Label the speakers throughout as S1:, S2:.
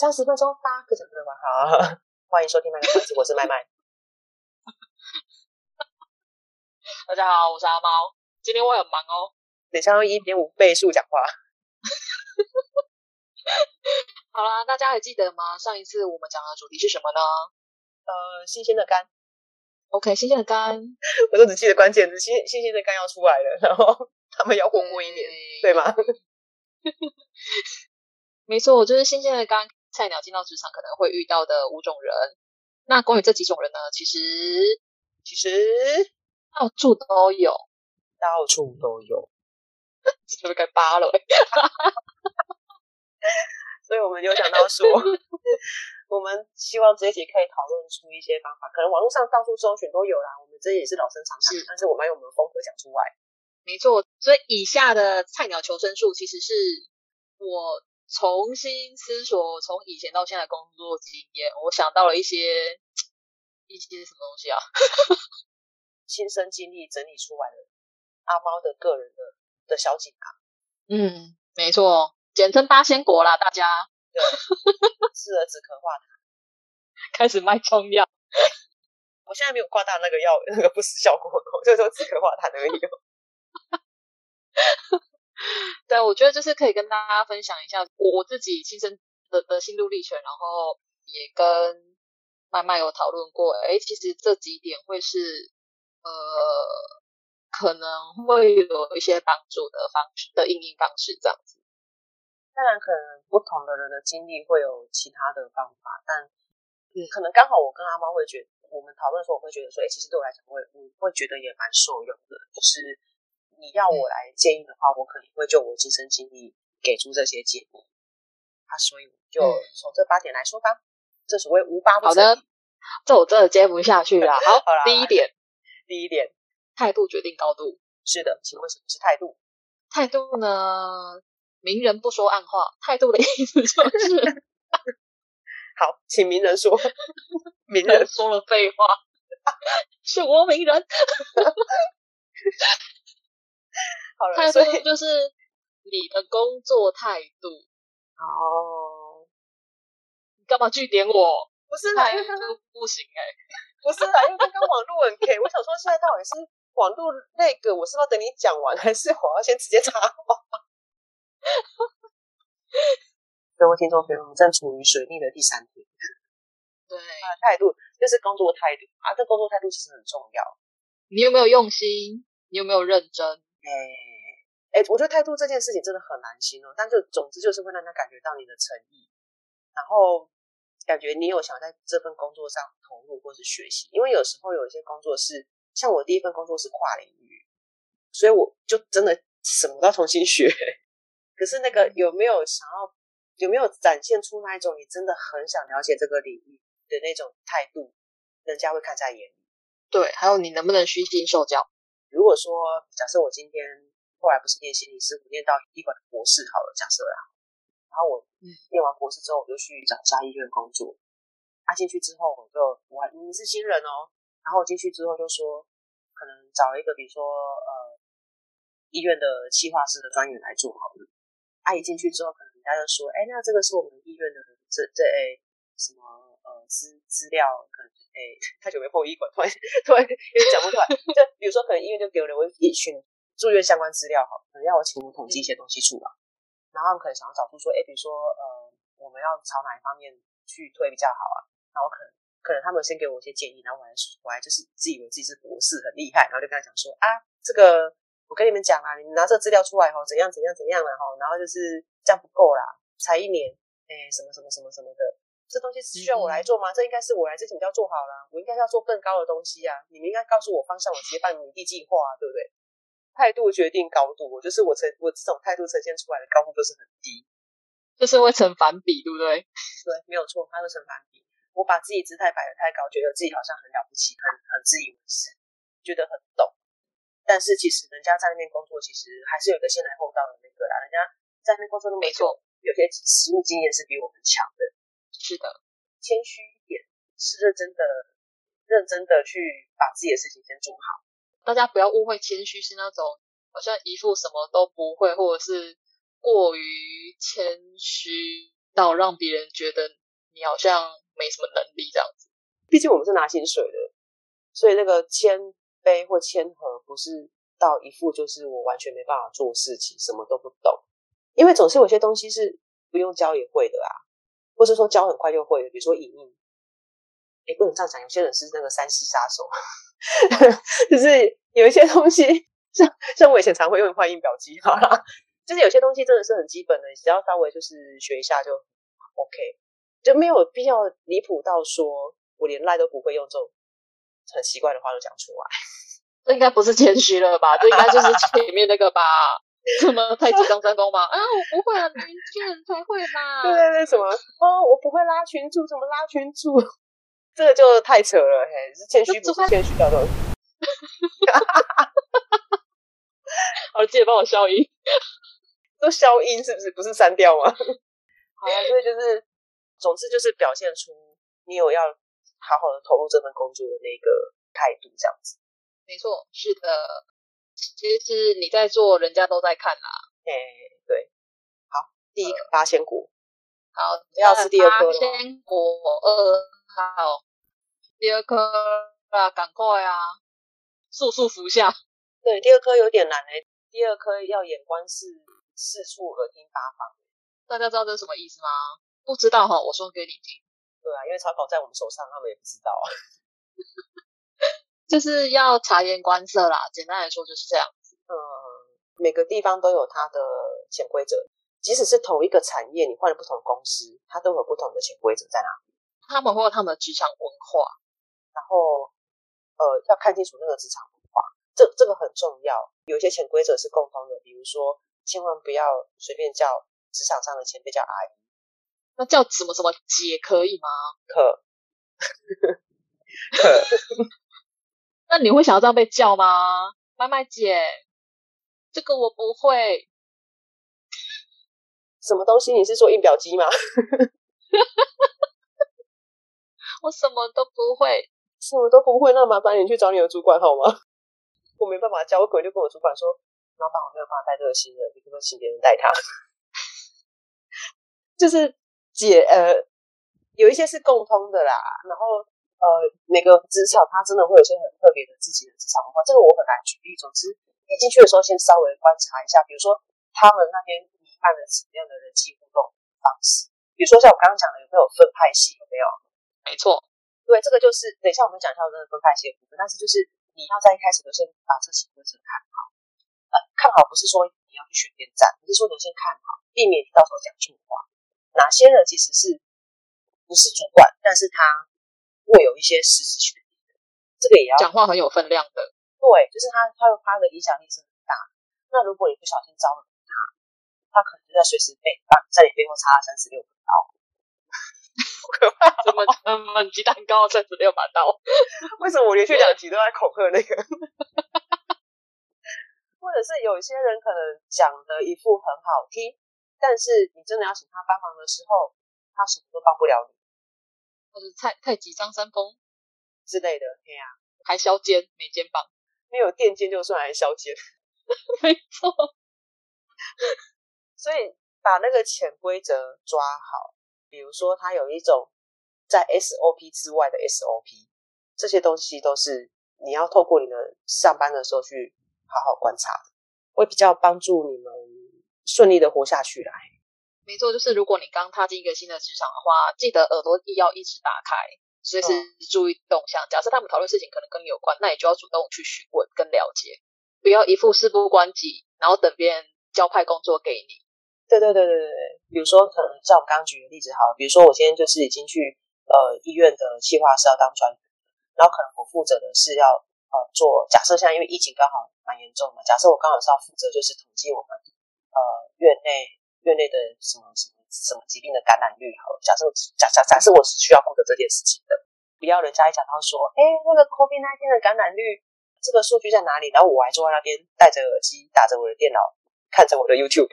S1: 三三十分钟八个小时吧，好，欢迎收听卖个关子，我是麦麦。
S2: 大家好，我是阿猫，今天我很忙哦，
S1: 等下用一点五倍速讲话。
S2: 好啦，大家还记得吗？上一次我们讲的主题是什么呢？
S1: 呃，新鲜的肝。
S2: OK，新鲜的肝，
S1: 我都只记得关键字，新新鲜的肝要出来了，然后他们要活泼一点，对，对吗？
S2: 没错，就是新鲜的肝，菜鸟进到职场可能会遇到的五种人。那关于这几种人呢，其实
S1: 其实
S2: 到处都有，
S1: 到处都有，
S2: 这就该扒了。
S1: 所以我们有讲到说，我们希望这一集可以讨论出一些方法。可能网络上到处搜寻都有啦，我们这也是老生常谈，但是我们要用我们的风格讲出来。
S2: 没错，所以以下的菜鸟求生术，其实是我。重新思索，从以前到现在工作经验，我想到了一些一些什么东西啊？
S1: 亲身经历整理出来的阿猫的个人的的小锦囊。
S2: 嗯，没错，简称八仙果啦，大家。
S1: 对，适合止咳化痰。
S2: 开始卖中药。
S1: 我现在没有挂大那个药那个不死效果，就说止咳化痰而已。
S2: 对，我觉得就是可以跟大家分享一下我自己亲身的的心路历程，然后也跟麦麦有讨论过。哎，其实这几点会是呃，可能会有一些帮助的方式的应用方式这样子。
S1: 当然，可能不同的人的经历会有其他的方法，但嗯，可能刚好我跟阿猫会觉得，我们讨论的时候，我会觉得说，哎，其实对我来讲，我我会觉得也蛮受用的，就是。你要我来建议的话，嗯、我可能会就我亲身经历给出这些建议。啊，所以就从这八点来说吧。这所谓无八不成。好的，
S2: 这我真的接不下去了。好，好啦，第一点，
S1: 第一点，
S2: 态度决定高度。
S1: 是的，请问什么是态度？
S2: 态度呢？明人不说暗话。态度的意思就是，
S1: 好，请名人说。名人
S2: 说了废话，是我名人。态度就是你的工作态度。
S1: 哦，
S2: 你干嘛句点我？
S1: 不是啦，
S2: 不行哎、欸，
S1: 不是啦，因为刚刚网络很 K。我想说，现在到底是网络那个，我是要等你讲完，还是我要先直接插话？各位听众朋友，我们正处于水逆的第三天。
S2: 对，
S1: 态度就是工作态度啊，这工作态度其实很重要。
S2: 你有没有用心？你有没有认真？
S1: 哎哎，我觉得态度这件事情真的很难形容，但就总之就是会让他感觉到你的诚意，然后感觉你有想在这份工作上投入或是学习。因为有时候有一些工作是像我第一份工作是跨领域，所以我就真的什么都要重新学。可是那个有没有想要有没有展现出那一种你真的很想了解这个领域的那种态度，人家会看在眼里。
S2: 对，还有你能不能虚心受教。
S1: 如果说假设我今天后来不是念心理师，我念到医管的博士好了，假设啦，然后我嗯念完博士之后，我就去找家医院工作。啊进去之后，我就我还你是新人哦，然后我进去之后就说，可能找一个比如说呃医院的企划室的专员来做好了。啊一进去之后，可能人家就说，哎，那这个是我们医院的这这哎什么呃资资料可能。哎，太久没碰医馆，突然突然有点讲不出来。就比如说，可能医院就给了我一 群住院相关资料，好，可能要我请我统计一些东西出来，然后他们可能想要找出说，哎，比如说，呃，我们要朝哪一方面去推比较好啊？然后可能可能他们先给我一些建议，然后我还我还就是自以为自己是博士很厉害，然后就跟他讲说啊，这个我跟你们讲啊，你们拿这个资料出来哈，怎样怎样怎样了哈，然后就是这样不够啦，才一年，哎，什么什么什么什么的。这东西是需要我来做吗？嗯、这应该是我来之前就要做好了，我应该是要做更高的东西啊！你们应该告诉我方向，我直接帮你拟定计划啊，对不对？态度决定高度，我就是我呈我这种态度呈现出来的高度就是很低。
S2: 就是会成反比，对不对？
S1: 对，没有错，它会成反比。我把自己姿态摆得太高，觉得自己好像很了不起，很很自以为是，觉得很懂。但是其实人家在那边工作，其实还是有个先来后到的那个啦。人家在那边工作那么久，有些实务经验是比我们强的。
S2: 是的，
S1: 谦虚一点，是认真的，认真的去把自己的事情先做好。
S2: 大家不要误会，谦虚是那种好像一副什么都不会，或者是。过于谦虚到让别人觉得你好像没什么能力这样子。
S1: 毕竟我们是拿薪水的，所以那个谦卑或谦和不是到一副就是我完全没办法做事情，什么都不懂。因为总是有些东西是不用教也会的啊，或是说教很快就会的，比如说影印。哎，不能这样讲，有些人是那个三西杀手，就是有一些东西，像像我以前常会用换音表机，好啦。就是有些东西真的是很基本的，只要稍微就是学一下就 OK，就没有必要离谱到说我连赖都不会用这种很奇怪的话都讲出来。
S2: 这应该不是谦虚了吧？这应该就是前面那个吧？什么太极张三丰吗？啊，我不会啊，年轻人才会嘛。
S1: 对对对，什么哦，我不会拉群主，怎么拉群组？这个就太扯了，嘿，是谦虚不是谦虚叫做。
S2: 好，记得帮我消音。
S1: 都消音是不是？不是删掉吗？好啊，所以就是，总之就是表现出你有要好好的投入这份工作的那个态度，这样子。
S2: 没错，是的，其实是你在做，人家都在看啦。
S1: 哎，对。好，第一个八仙果。
S2: 好，
S1: 要吃第二颗了。八
S2: 仙果二号，第二颗啊，赶快啊，速速服下。
S1: 对，第二颗有点难诶，第二颗要眼观四。四处耳听八方，
S2: 大家知道这是什么意思吗？不知道哈，我说给你听。
S1: 对啊，因为草稿在我们手上，他们也不知道。
S2: 就是要察言观色啦，简单来说就是这样子。
S1: 嗯，每个地方都有它的潜规则，即使是同一个产业，你换了不同公司，它都有不同的潜规则在哪里。
S2: 他们会有他们的职场文化，
S1: 然后呃，要看清楚那个职场文化，这这个很重要。有一些潜规则是共通的，比如说。千万不要随便叫职场上的前辈叫阿姨，
S2: 那叫什么什么姐可以吗？
S1: 可，可。
S2: 那你会想要这样被叫吗？麦麦姐，这个我不会。
S1: 什么东西？你是说印表机吗？
S2: 我什么都不会，
S1: 什么都不会。那麻烦你去找你的主管好吗？我没办法教，我可能就跟我主管说。老板，我没有办法带这个新人，你可不可以请别人带他？就是姐，呃，有一些是共通的啦。然后，呃，每个职场它真的会有些很特别的自己的职场文化，这个我很难举例。总之，你进去的时候，先稍微观察一下，比如说他们那边弥漫了什么样的人际互动方式。比如说像我刚刚讲的，有没有分派系？有没有？
S2: 没错，
S1: 对，这个就是等一下我们讲一下这个分派系的部分。但是就是你要在一开始就先把这几个人看好。呃，看好不是说你要去选边站，而是说你先看好，避免你到时候讲错话。哪些人其实是不是主管，但是他会有一些实质权利的，这个也要
S2: 讲话很有分量的。
S1: 对，就是他，他他的影响力是很大。那如果你不小心招惹他，他可能就在随时被把在你背后插三十六个刀。好可怕！
S2: 怎么这么鸡蛋糕三十六把刀？
S1: 为什么我连续两集都在恐吓那个？或者是有一些人可能讲的一副很好听，但是你真的要请他帮忙的时候，他什么都帮不了你。
S2: 或者太太极张三丰
S1: 之类的，对呀、啊，
S2: 还削肩没肩膀，
S1: 没有垫肩就算还削肩，
S2: 没错。
S1: 所以把那个潜规则抓好，比如说他有一种在 SOP 之外的 SOP，这些东西都是你要透过你的上班的时候去。好好观察，会比较帮助你们顺利的活下去来。
S2: 没错，就是如果你刚踏进一个新的职场的话，记得耳朵要一直打开，随时注意动向。假设他们讨论事情可能跟你有关，那你就要主动去询问跟了解，不要一副事不关己，然后等别人交派工作给你。
S1: 对对对对对，比如说可能像我刚刚举的例子，好，比如说我今天就是已经去呃医院的企划是要当专员，然后可能我负责的是要。呃，做假设，现在因为疫情刚好蛮严重的，假设我刚好是要负责，就是统计我们呃院内院内的什么什么什么疾病的感染率好了，假设假假假设我是需要负责这件事情的，不要人家一讲到说，哎，那个 COVID 那天的感染率，这个数据在哪里？然后我还坐在那边戴着耳机，打着我的电脑，看着我的 YouTube，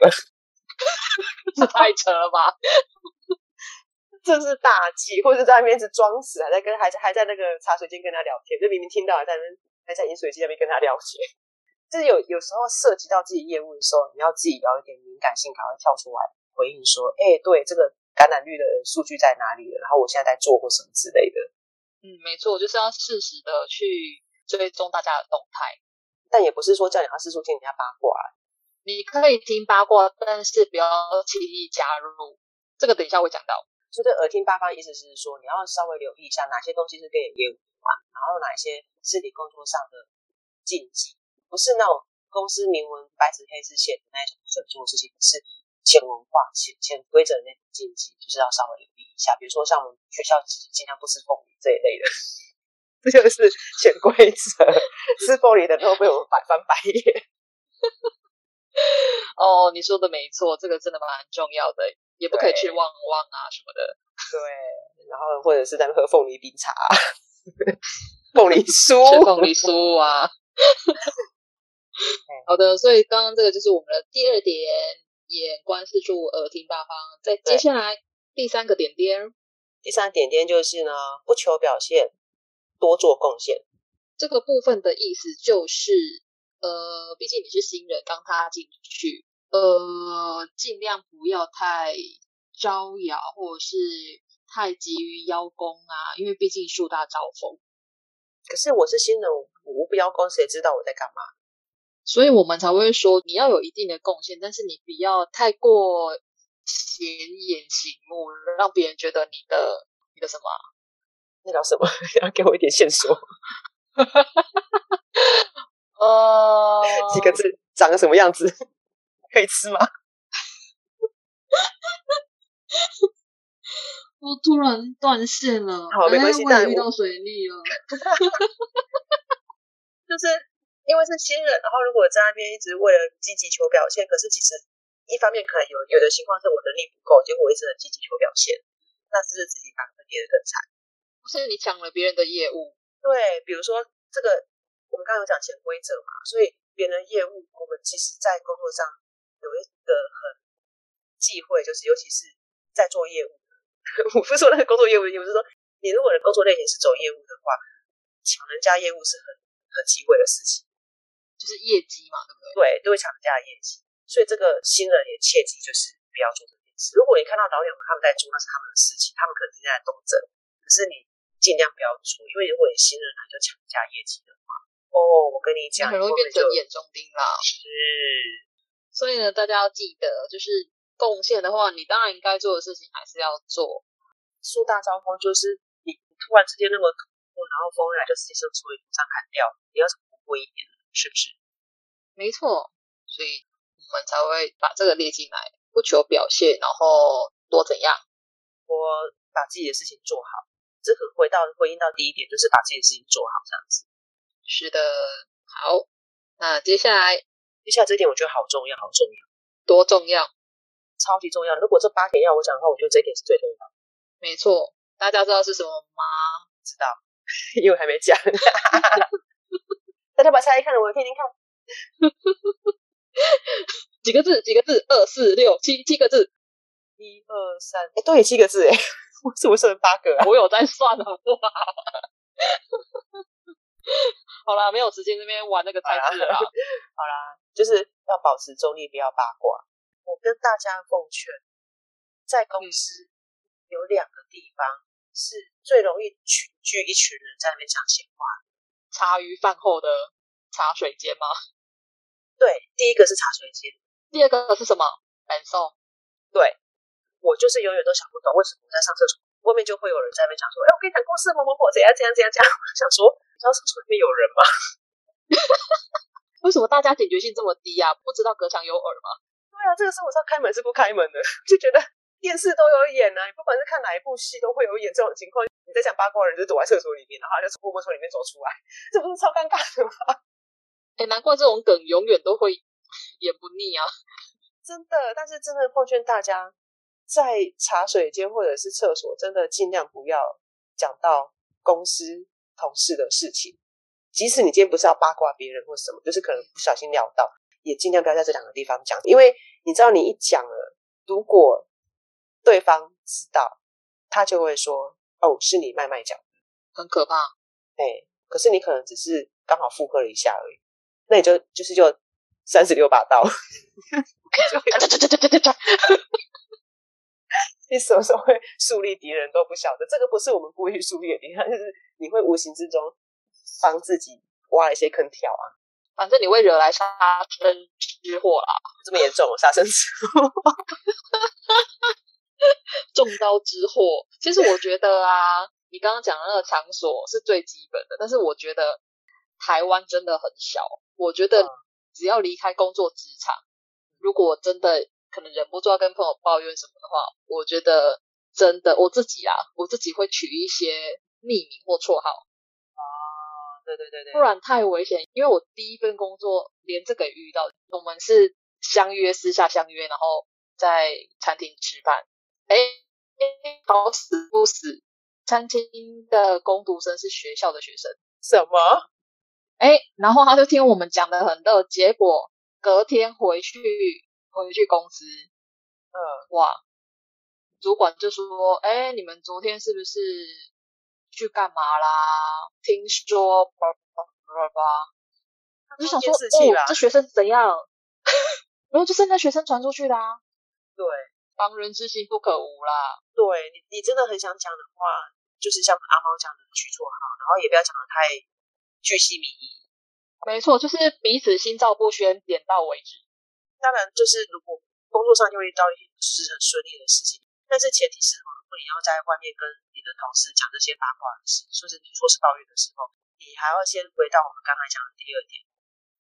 S2: 这太扯了吧！
S1: 这是大忌，或者在那边一直装死，还在跟还在还在那个茶水间跟他聊天，就明明听到还在那还在饮水机那边跟他聊天。就是有有时候涉及到自己业务的时候，你要自己有一点敏感性，赶快跳出来回应说：“哎、欸，对，这个感染率的数据在哪里了？然后我现在在做或什么之类的。”
S2: 嗯，没错，就是要适时的去追踪大家的动态，
S1: 但也不是说叫你要四处听人家八卦，
S2: 你可以听八卦，但是不要轻易加入。这个等一下会讲到。
S1: 所以耳听八方意思是说，你要稍微留意一下哪些东西是跟你业务有关，然后哪一些是你工作上的禁忌。不是那种公司明文白纸黑字写的那种准做事情，是潜文化、潜潜规则的那种禁忌，就是要稍微留意一下。比如说像我们学校其实尽量不吃凤梨这一类的，这就是潜规则。吃凤梨的都被我们百翻白眼。
S2: 哦，你说的没错，这个真的蛮重要的，也不可以去旺旺啊什么的。
S1: 对，然后或者是在那喝凤梨冰茶、凤梨酥、
S2: 凤梨酥啊。好的，所以刚刚这个就是我们的第二点，眼观四处，耳听八方。再接下来第三个点点，
S1: 第三个点点就是呢，不求表现，多做贡献。
S2: 这个部分的意思就是，呃，毕竟你是新人，刚踏进去，呃，尽量不要太招摇，或者是太急于邀功啊，因为毕竟树大招风。
S1: 可是我是新人，我不邀功，谁知道我在干嘛？
S2: 所以我们才会说，你要有一定的贡献，但是你不要太过显眼醒目，让别人觉得你的你的什么？
S1: 那叫什么？要给我一点线索。
S2: 呃，
S1: 几个字，长个什么样子？可以吃吗？
S2: 我突然断线了。
S1: 好，没关系，但
S2: 遇到水逆了。
S1: 就是。因为是新人，然后如果在那边一直为了积极求表现，可是其实一方面可能有有的情况是我能力不够，结果我一直很积极求表现，那是不是自己反而跌得更惨？
S2: 不是你抢了别人的业务？
S1: 对，比如说这个我们刚刚有讲潜规则嘛，所以别人的业务我们其实在工作上有一个很忌讳，就是尤其是在做业务，我不是说那个工作业务，我是说你如果的工作类型是走业务的话，抢人家业务是很很忌讳的事情。
S2: 就是业绩嘛，对不对？
S1: 对，都会抢人家的业绩，所以这个新人也切记，就是不要做这件事。如果你看到导演们他们在做，那是他们的事情，他们可能正在斗争。可是你尽量不要做，因为如果你新人来就抢人家业绩的话，哦，我跟你讲，
S2: 很容易变成眼中钉啦。
S1: 是，
S2: 所以呢，大家要记得，就是贡献的话，你当然应该做的事情还是要做。
S1: 树大招风，就是你突然之间那么突，然后风一来就直接从树头上砍掉，你要怎么不过一点？是不是？
S2: 没错，所以我们才会把这个列进来，不求表现，然后多怎样？
S1: 我把自己的事情做好。这个回到回应到第一点，就是把自己的事情做好，这样子。
S2: 是的，好。那接下来，
S1: 接下来这一点我觉得好重要，好重要，
S2: 多重要？
S1: 超级重要。如果这八点要我讲的话，我觉得这一点是最重要的。
S2: 没错，大家知道是什么吗？
S1: 知道，因为还没讲。大家把下一看，我听听看。
S2: 几个字？几个字？二四六七七个字。
S1: 一二三，哎，对，七个字哎，我是不是八个啊？
S2: 我有在算，好不好？好啦，没有时间这边玩那个猜字了。好
S1: 啦，就是要保持中立，不要八卦。我跟大家奉劝，在公司有两个地方是最容易群聚一群人在那边讲闲话。
S2: 茶余饭后的茶水间吗？
S1: 对，第一个是茶水间，
S2: 第二个是什么？感受。
S1: 对，我就是永远都想不懂，为什么我在上厕所，外面就会有人在那边讲说：“哎，我跟你讲故事，某某某怎样怎样怎样怎样。”我 想说，你知道厕所里面有人吗？
S2: 为什么大家警觉性这么低啊？不知道隔墙有耳吗？
S1: 对啊，这个时候我是要开门是不开门的，就觉得。电视都有演啊，你不管是看哪一部戏，都会有演这种情况。你在讲八卦的人就躲在厕所里面，然后就从默默从里面走出来，这不是超尴尬的吗？
S2: 哎、欸，难怪这种梗永远都会演不腻啊！
S1: 真的，但是真的奉劝大家，在茶水间或者是厕所，真的尽量不要讲到公司同事的事情。即使你今天不是要八卦别人或什么，就是可能不小心聊到，也尽量不要在这两个地方讲，因为你知道，你一讲了，如果对方知道，他就会说：“哦，是你麦麦讲的。”
S2: 很可怕。
S1: 哎，可是你可能只是刚好附和了一下而已，那你就就是就三十六把刀。你什么时候会树立敌人都不晓得，这个不是我们故意树立的敌人，就是你会无形之中帮自己挖一些坑跳啊。
S2: 反正你会惹来杀身之祸啦，
S1: 这么严重，杀身之祸，
S2: 中刀之祸。其实我觉得啊，你刚刚讲的那个场所是最基本的，但是我觉得台湾真的很小。我觉得只要离开工作职场，如果真的可能忍不住要跟朋友抱怨什么的话，我觉得真的我自己啊，我自己会取一些匿名或绰号。
S1: 啊对对对对，
S2: 不然太危险。因为我第一份工作连这个也遇到，我们是相约私下相约，然后在餐厅吃饭。哎，好死不死，餐厅的工读生是学校的学生。
S1: 什么？
S2: 哎，然后他就听我们讲的很热，结果隔天回去回去公司，
S1: 嗯，
S2: 哇，主管就说：“哎，你们昨天是不是？”去干嘛啦？听说叭叭叭叭，我就想说，哦，这学生怎样？没有就是那学生传出去的啊。
S1: 对，
S2: 防人之心不可无啦。
S1: 对你，你真的很想讲的话，就是像阿猫讲的去做好，然后也不要讲的太巨细靡遗。
S2: 没错，就是彼此心照不宣，点到为止。
S1: 当然，就是如果工作上就会遇到一些不是很顺利的事情，但是前提是哈。如果你要在外面跟你的同事讲这些八卦的事，说是你说是抱怨的时候，你还要先回到我们刚才讲的第二点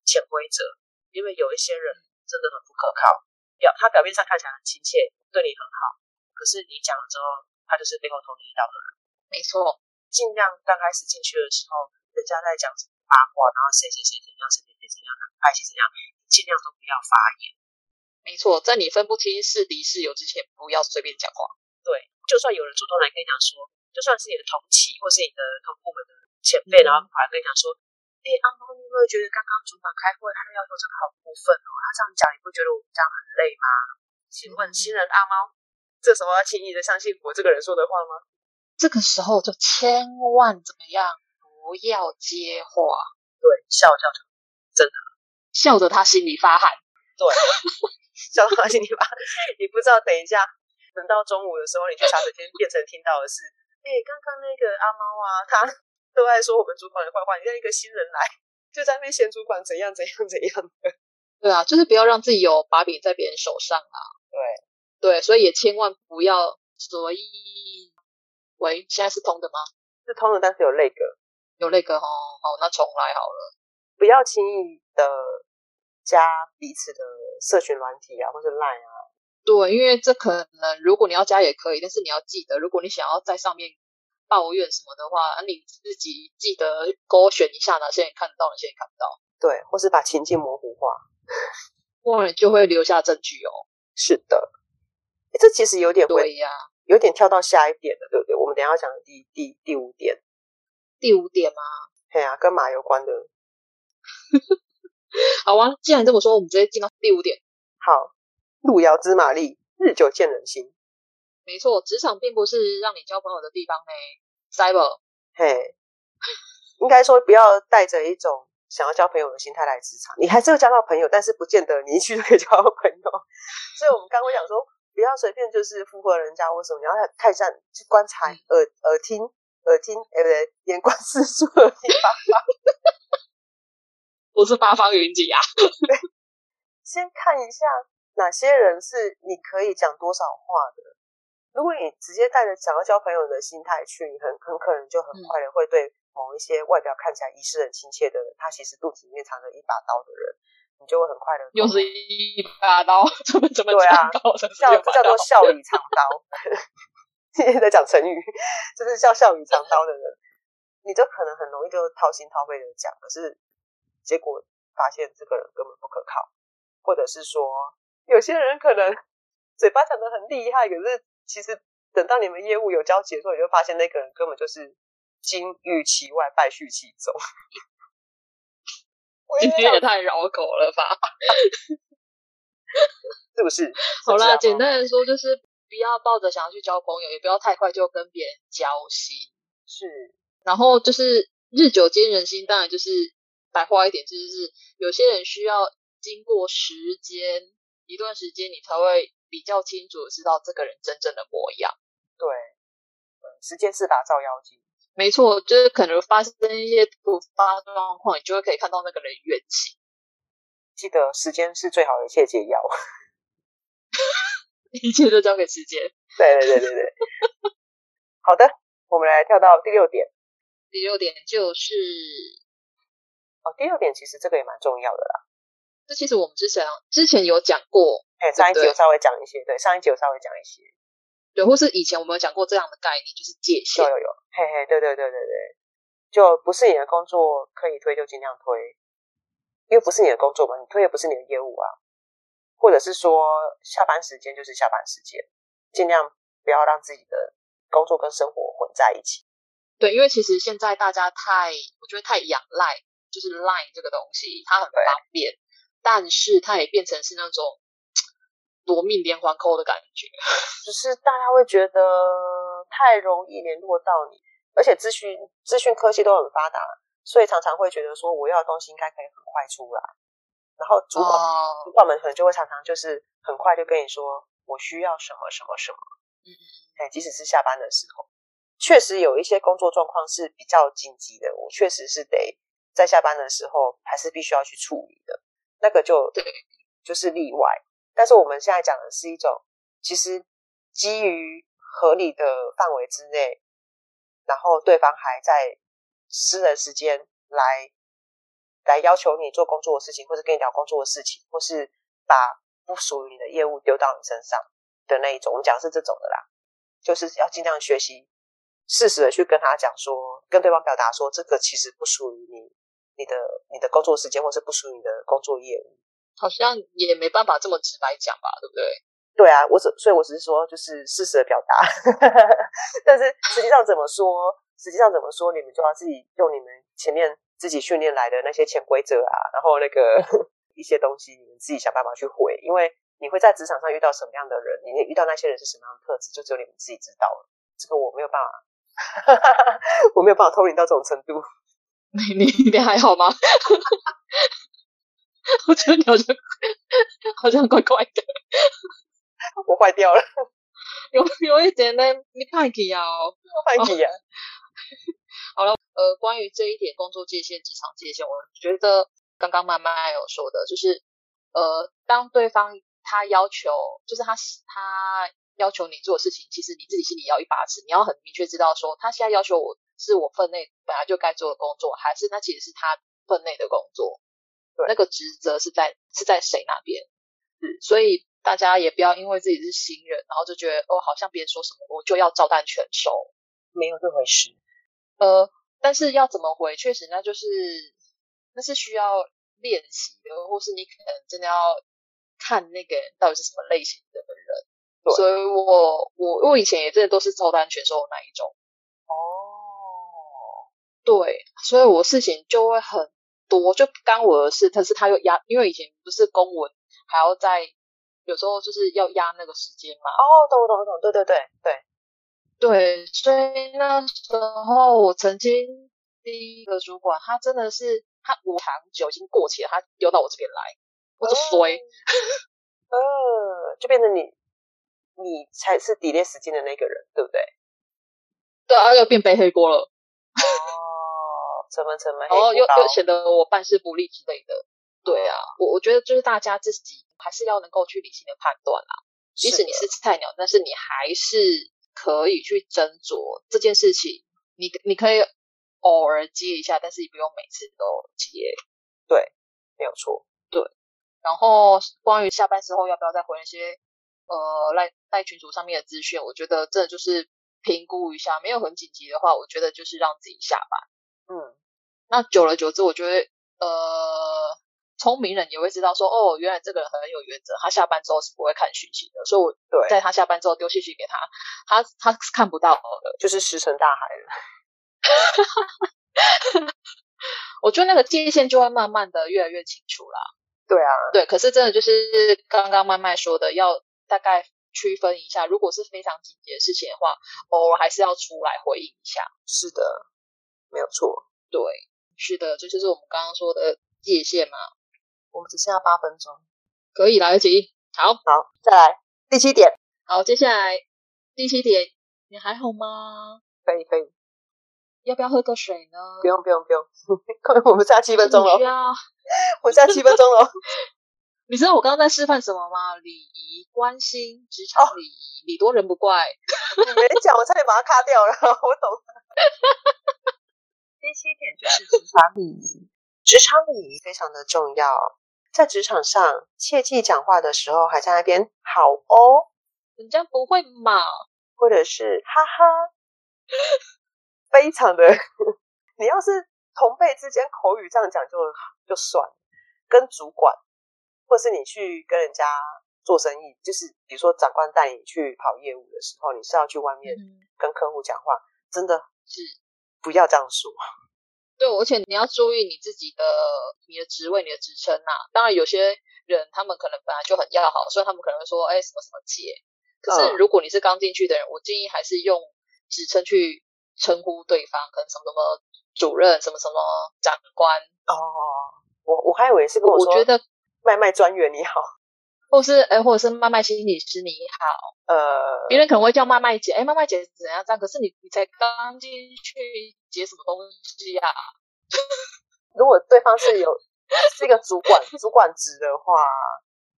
S1: 潜规则，因为有一些人真的很不可靠，表他表面上看起来很亲切，对你很好，可是你讲了之后，他就是背后捅你一刀的人。
S2: 没错，
S1: 尽量刚开始进去的时候，人家在讲什么八卦，然后谁谁谁怎样，谁谁谁怎样，爱谁怎样，尽量都不要发言。
S2: 没错，在你分不清是敌是友之前，不要随便讲话。
S1: 对。就算有人主动来跟你讲说，就算是你的同期或是你的同部门的前辈，嗯、然后跑来跟你讲说，哎、欸，阿猫，你会觉得刚刚主管开会他的要求真的好过分哦？他这样讲，你不觉得我们这样很累吗？请问新人阿猫，这时候要轻易的相信我这个人说的话吗？
S2: 这个时候就千万怎么样，不要接话，
S1: 对，笑笑就真的
S2: 笑着他心里发汗，
S1: 对，笑着他心里发汗，你不知道等一下。等到中午的时候，你去茶水间变成听到的是，哎、欸，刚刚那个阿猫啊，他 都爱说我们主管的坏话。你让一个新人来，就在那边嫌主管怎样怎样怎样的。
S2: 对啊，就是不要让自己有把柄在别人手上啊。
S1: 对
S2: 对，所以也千万不要。所以，喂，现在是通的吗？
S1: 是通的，但是有那个，
S2: 有那个哦。好，那重来好了。
S1: 不要轻易的加彼此的社群软体啊，或者 Line 啊。
S2: 对，因为这可能如果你要加也可以，但是你要记得，如果你想要在上面抱怨什么的话，你自己记得勾选一下哪些人看得到，哪些人看不到。
S1: 对，或是把情境模糊化，
S2: 不然就会留下证据哦。
S1: 是的，这其实有点
S2: 对呀，
S1: 有点跳到下一点了，对不对？我们等一下要讲的第第第五点，
S2: 第五点吗？
S1: 嘿啊，跟马有关的。
S2: 好啊，既然这么说，我们直接进到第五点。
S1: 好。路遥知马力，日久见人心。
S2: 没错，职场并不是让你交朋友的地方呢。Cyber，
S1: 嘿，应该说不要带着一种想要交朋友的心态来职场，你还是会交到朋友，但是不见得你一去就可以交到朋友。所以，我们刚刚讲说，不要随便就是附和人家，或什么你要看一下去观察，耳耳听耳听，哎不对，眼观 四处，耳听八方。
S2: 我是八方云集啊。
S1: 对，先看一下。哪些人是你可以讲多少话的？如果你直接带着想要交朋友的心态去，你很很可能就很快的会对某一些外表看起来仪式很亲切的人，他其实肚子里面藏着一把刀的人，你就会很快的
S2: 又是一把刀，怎么怎么
S1: 对啊？叫这叫做笑里藏刀。在讲成语，就是叫笑语藏刀的人，你就可能很容易就掏心掏肺的讲，可是结果发现这个人根本不可靠，或者是说。有些人可能嘴巴讲得很厉害，可是其实等到你们业务有交集的时候，你就发现那个人根本就是金玉其外，败絮其中。
S2: 今天也太绕口了吧？
S1: 是不是？
S2: 好啦，简单的说就是不要抱着想要去交朋友，也不要太快就跟别人交心。
S1: 是，
S2: 然后就是日久见人心，当然就是白话一点，就是有些人需要经过时间一段时间，你才会比较清楚的知道这个人真正的模样。
S1: 对，时间是打造妖精。
S2: 没错，就是可能发生一些突发状况，你就会可以看到那个人原形。
S1: 记得时间是最好的一切解药。
S2: 一切都交给时间。
S1: 对对对对对。好的，我们来跳到第六点。
S2: 第六点就是，
S1: 哦，第六点其实这个也蛮重要的啦。
S2: 这其实我们之前之前有讲过，
S1: 哎，上一集有稍微讲一些，对，上一集有稍微讲一些，
S2: 对，或是以前我们有讲过这样的概念，就是界限。
S1: 有有有，嘿嘿，对对对对对，就不是你的工作可以推就尽量推，因为不是你的工作嘛，你推也不是你的业务啊。或者是说下班时间就是下班时间，尽量不要让自己的工作跟生活混在一起。
S2: 对，因为其实现在大家太，我觉得太仰赖，就是 Line 这个东西，它很方便，但是它也变成是那种夺命连环 call 的感觉，
S1: 就是大家会觉得太容易联络到你，而且资讯资讯科技都很发达，所以常常会觉得说我要的东西应该可以很快出来。然后主管、oh. 主管们可能就会常常就是很快就跟你说，我需要什么什么什么，嗯嗯，哎，即使是下班的时候，确实有一些工作状况是比较紧急的，我确实是得在下班的时候还是必须要去处理的，那个就对，就是例外。但是我们现在讲的是一种，其实基于合理的范围之内，然后对方还在私人时间来。来要求你做工作的事情，或者跟你聊工作的事情，或是把不属于你的业务丢到你身上的那一种，我们讲的是这种的啦，就是要尽量学习，适时的去跟他讲说，跟对方表达说，这个其实不属于你，你的你的工作时间，或是不属于你的工作业务。
S2: 好像也没办法这么直白讲吧，对不对？
S1: 对啊，我只所以，我只是说，就是适时的表达，但是实际上怎么说，实际上怎么说，你们就要自己用你们前面。自己训练来的那些潜规则啊，然后那个 一些东西，你们自己想办法去回，因为你会在职场上遇到什么样的人，你遇到那些人是什么样的特质，就只有你们自己知道了。这个我没有办法，我没有办法透露到这种程度。
S2: 你你你还好吗？我觉得你好像好像怪怪的，
S1: 我坏掉了，
S2: 有有一点呢，你派气啊，
S1: 派气啊。
S2: 好了，呃，关于这一点工作界限、职场界限，我觉得刚刚妈妈有说的，就是呃，当对方他要求，就是他他要求你做的事情，其实你自己心里要一把尺，你要很明确知道说，他现在要求我是我分内本来就该做的工作，还是那其实是他分内的工作，对，那个职责是在是在谁那边？嗯，所以大家也不要因为自己是新人，然后就觉得哦，好像别人说什么我就要照单全收，
S1: 没有这回事。
S2: 呃，但是要怎么回，确实那就是那是需要练习的，或是你可能真的要看那个人到底是什么类型的人。对，所以我我我以前也真的都是照单全收的那一种。
S1: 哦，
S2: 对，所以我事情就会很多，就不干我的事，但是他又压，因为以前不是公文，还要在有时候就是要压那个时间嘛。
S1: 哦，懂懂懂，对对对对。
S2: 对，所以那时候我曾经第一个主管，他真的是他无糖酒已经过期了，他丢到我这边来，我就衰，
S1: 呃、哦，就变成你，你才是 delay 时间的那个人，对不对？
S2: 对啊，又变背黑锅了。
S1: 哦，怎么怎么，
S2: 然后又又显得我办事不力之类的。对啊，我我觉得就是大家自己还是要能够去理性的判断啦，即使你是菜鸟，但是你还是。可以去斟酌这件事情，你你可以偶尔接一下，但是你不用每次都接。
S1: 对，没有错。
S2: 对，然后关于下班时候要不要再回那些呃赖赖群组上面的资讯，我觉得这就是评估一下，没有很紧急的话，我觉得就是让自己下班。
S1: 嗯，
S2: 那久了久之，我觉得呃聪明人也会知道说，哦，原来这个人很有原则，他下班之后是不会看讯息的，所以我
S1: 对
S2: 在他下班之后丢信息给他，他他是看不到的，
S1: 就是石沉大海了。
S2: 我觉得那个界限就会慢慢的越来越清楚啦。
S1: 对啊，
S2: 对，可是真的就是刚刚麦麦说的，要大概区分一下，如果是非常紧急的事情的话，偶尔还是要出来回应一下。
S1: 是的，没有错。
S2: 对，是的，这就是我们刚刚说的界限嘛。
S1: 我们只剩下八分钟，
S2: 可以来得及。好，
S1: 好，再来第七点。
S2: 好，接下来第七点，你还好吗？
S1: 可以，可以。
S2: 要不要喝个水呢？
S1: 不用，不用，不用。我们剩下七分钟了。
S2: 需要。
S1: 我剩下七分钟了。
S2: 你知道我刚刚在示范什么吗？礼仪、关心、职场礼仪，礼、哦、多人不怪。
S1: 你没讲，我差点把它卡掉了。我懂了。第七点就是职场礼仪。职场礼仪非常的重要，在职场上，切记讲话的时候还在那边好哦，
S2: 人家不会嘛，
S1: 或者是哈哈。非常的，你要是同辈之间口语这样讲就就算了，跟主管，或是你去跟人家做生意，就是比如说长官带你去跑业务的时候，你是要去外面跟客户讲话，嗯、真的是不要这样说。
S2: 对，而且你要注意你自己的你的职位、你的职称呐。当然，有些人他们可能本来就很要好，所以他们可能会说，哎，什么什么姐。可是如果你是刚进去的人，我建议还是用职称去。称呼对方，可能什么什么主任，什么什么长官
S1: 哦，我我还以为是跟我说，
S2: 我觉得
S1: 麦麦专员你好，
S2: 或是哎，或者是麦麦心理师你好，呃，别人可能会叫麦麦姐，哎，麦麦姐怎样这样？可是你你才刚进去接什么东西呀、啊？
S1: 如果对方是有是一个主管主管职的话，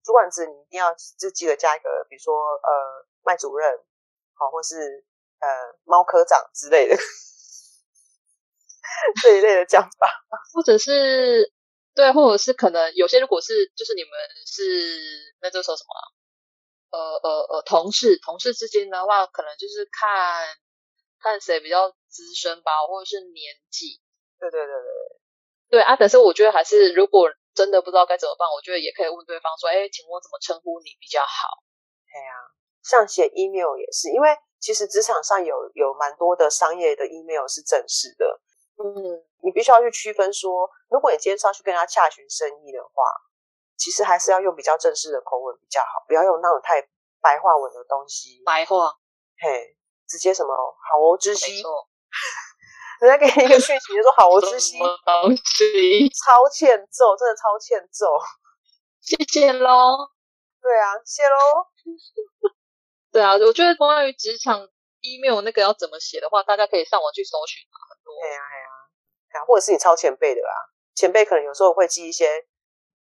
S1: 主管职你一定要就记得加一个，比如说呃麦主任，好，或是。呃，猫科长之类的 这一类的讲法，
S2: 或者是对，或者是可能有些如果是就是你们是那就说什么，呃呃呃，同事同事之间的话，可能就是看看谁比较资深吧，或者是年纪。
S1: 对对对对
S2: 对啊！但是我觉得还是如果真的不知道该怎么办，我觉得也可以问对方说，哎，请问我怎么称呼你比较好？
S1: 对呀、啊，像写 email 也是，因为。其实职场上有有蛮多的商业的 email 是正式的，嗯，你必须要去区分说，如果你今天是要去跟人家洽询生意的话，其实还是要用比较正式的口吻比较好，不要用那种太白话文的东西。
S2: 白话，
S1: 嘿，直接什么好哦知悉，人家给你一个讯息就说好哦 知悉，超欠揍，真的超欠揍，
S2: 谢谢喽。
S1: 对啊，谢喽。
S2: 对啊，我觉得关于职场 email 那个要怎么写的话，大家可以上网去搜寻很多。
S1: 对啊，对啊，或者是你超前辈的啦，前辈可能有时候会寄一些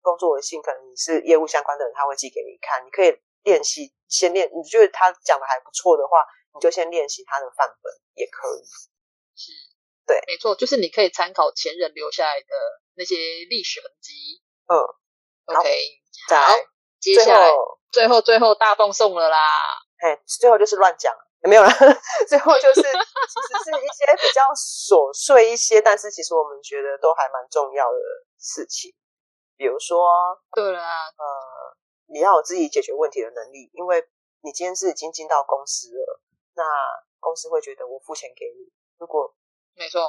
S1: 工作的信，可能你是业务相关的人，他会寄给你看，你可以练习，先练。你觉得他讲的还不错的话，你就先练习他的范本也可以。
S2: 是，
S1: 对，
S2: 没错，就是你可以参考前人留下来的那些历史痕迹。
S1: 嗯
S2: ，OK，
S1: 好，
S2: 接下来最后最后大放送了啦。
S1: 哎，最后就是乱讲，也没有了。最后就是，其实是一些比较琐碎一些，但是其实我们觉得都还蛮重要的事情。比如说，
S2: 对啦，
S1: 呃，你要有自己解决问题的能力，因为你今天是已经进到公司了，那公司会觉得我付钱给你，如果
S2: 没错，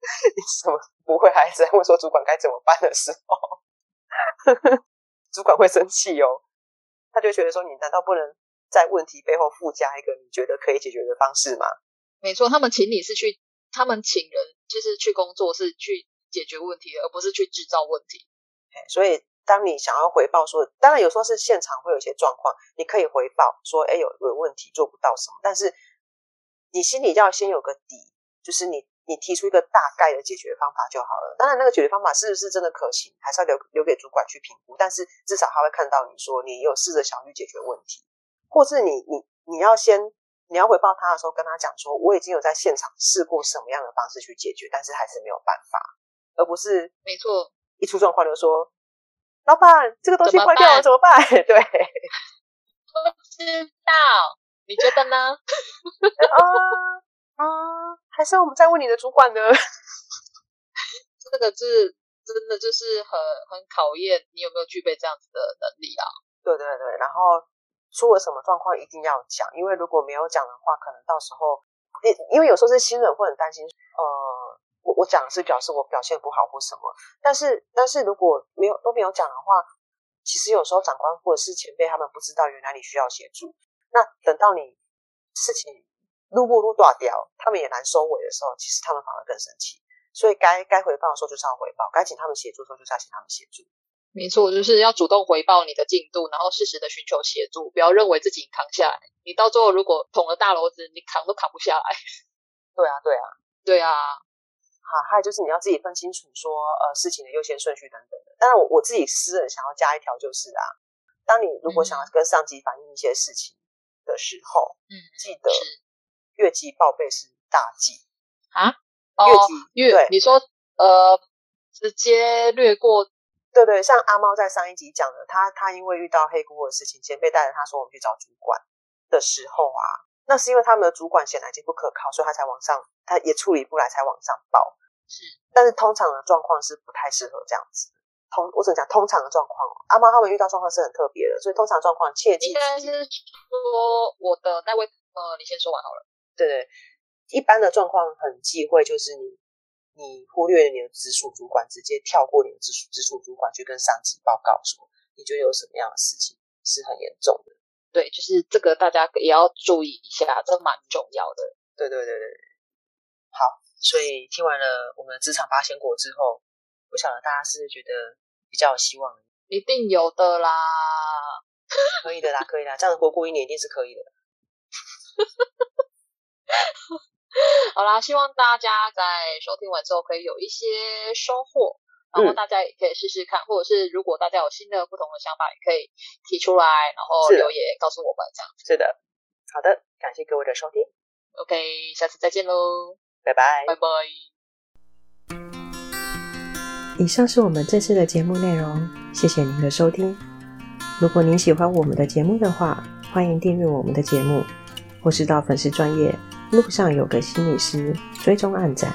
S1: 你什么不会还在问说主管该怎么办的时候，主管会生气哦，他就觉得说你难道不能？在问题背后附加一个你觉得可以解决的方式吗？
S2: 没错，他们请你是去，他们请人就是去工作，是去解决问题，而不是去制造问题。
S1: 所以，当你想要回报说，当然有时候是现场会有一些状况，你可以回报说，哎，有有问题做不到什么，但是你心里要先有个底，就是你你提出一个大概的解决方法就好了。当然，那个解决方法是不是真的可行，还是要留留给主管去评估。但是至少他会看到你说你有试着想去解决问题。或是你你你要先你要回报他的时候，跟他讲说，我已经有在现场试过什么样的方式去解决，但是还是没有办法，而不是
S2: 没错，
S1: 一出状况就说，老板这个东西坏掉了怎么办？对，
S2: 不知道，你觉得呢？
S1: 啊啊，还是我们在问你的主管呢？
S2: 这个是真的就是很很考验你有没有具备这样子的能力啊。
S1: 对对对，然后出了什么状况一定要讲，因为如果没有讲的话，可能到时候，因因为有时候是新人会很担心，呃，我我讲的是表示我表现不好或什么，但是但是如果没有都没有讲的话，其实有时候长官或者是前辈他们不知道原来你需要协助，那等到你事情路不路断掉，他们也难收尾的时候，其实他们反而更生气。所以该该回报的时候就是要回报，该请他们协助的时候就是要请他们协助。
S2: 没错，就是要主动回报你的进度，然后适时的寻求协助，不要认为自己扛下来。你到最后如果捅了大篓子，你扛都扛不下来。
S1: 对啊，对啊，
S2: 对啊。
S1: 好，还有就是你要自己分清楚说呃事情的优先顺序等等的。当然我我自己私人想要加一条就是啊，当你如果想要跟上级反映一些事情的时候，嗯，记得越级报备是大忌
S2: 啊。越级，越对，你说呃，直接略过，
S1: 对对，像阿猫在上一集讲的，他他因为遇到黑姑的事情，前辈带着他说我们去找主管的时候啊，那是因为他们的主管显然已经不可靠，所以他才往上，他也处理不来才往上报。是，但是通常的状况是不太适合这样子。通，我只能讲通常的状况哦。阿猫他们遇到状况是很特别的，所以通常状况切记。应
S2: 该是说我的那位呃，你先说完好了。
S1: 对对。一般的状况很忌讳，就是你你忽略了你的直属主管，直接跳过你的直属直属主管去跟上级报告说，你觉得有什么样的事情是很严重的？
S2: 对，就是这个大家也要注意一下，这蛮重要的。
S1: 对对对对，好，所以听完了我们的职场八仙过之后，不晓得大家是不是觉得比较有希望？
S2: 一定有 的啦，
S1: 可以的啦，可以的，这样子过过一年一定是可以的。
S2: 好啦，希望大家在收听完之后可以有一些收获，然后大家也可以试试看，嗯、或者是如果大家有新的不同的想法，也可以提出来，然后留言告诉我们这样子。
S1: 是的，好的，感谢各位的收听
S2: ，OK，下次再见喽，
S1: 拜拜，
S2: 拜拜。
S3: 以上是我们这次的节目内容，谢谢您的收听。如果您喜欢我们的节目的话，欢迎订阅我们的节目，或是到粉丝专业。路上有个心理师，追踪暗赞。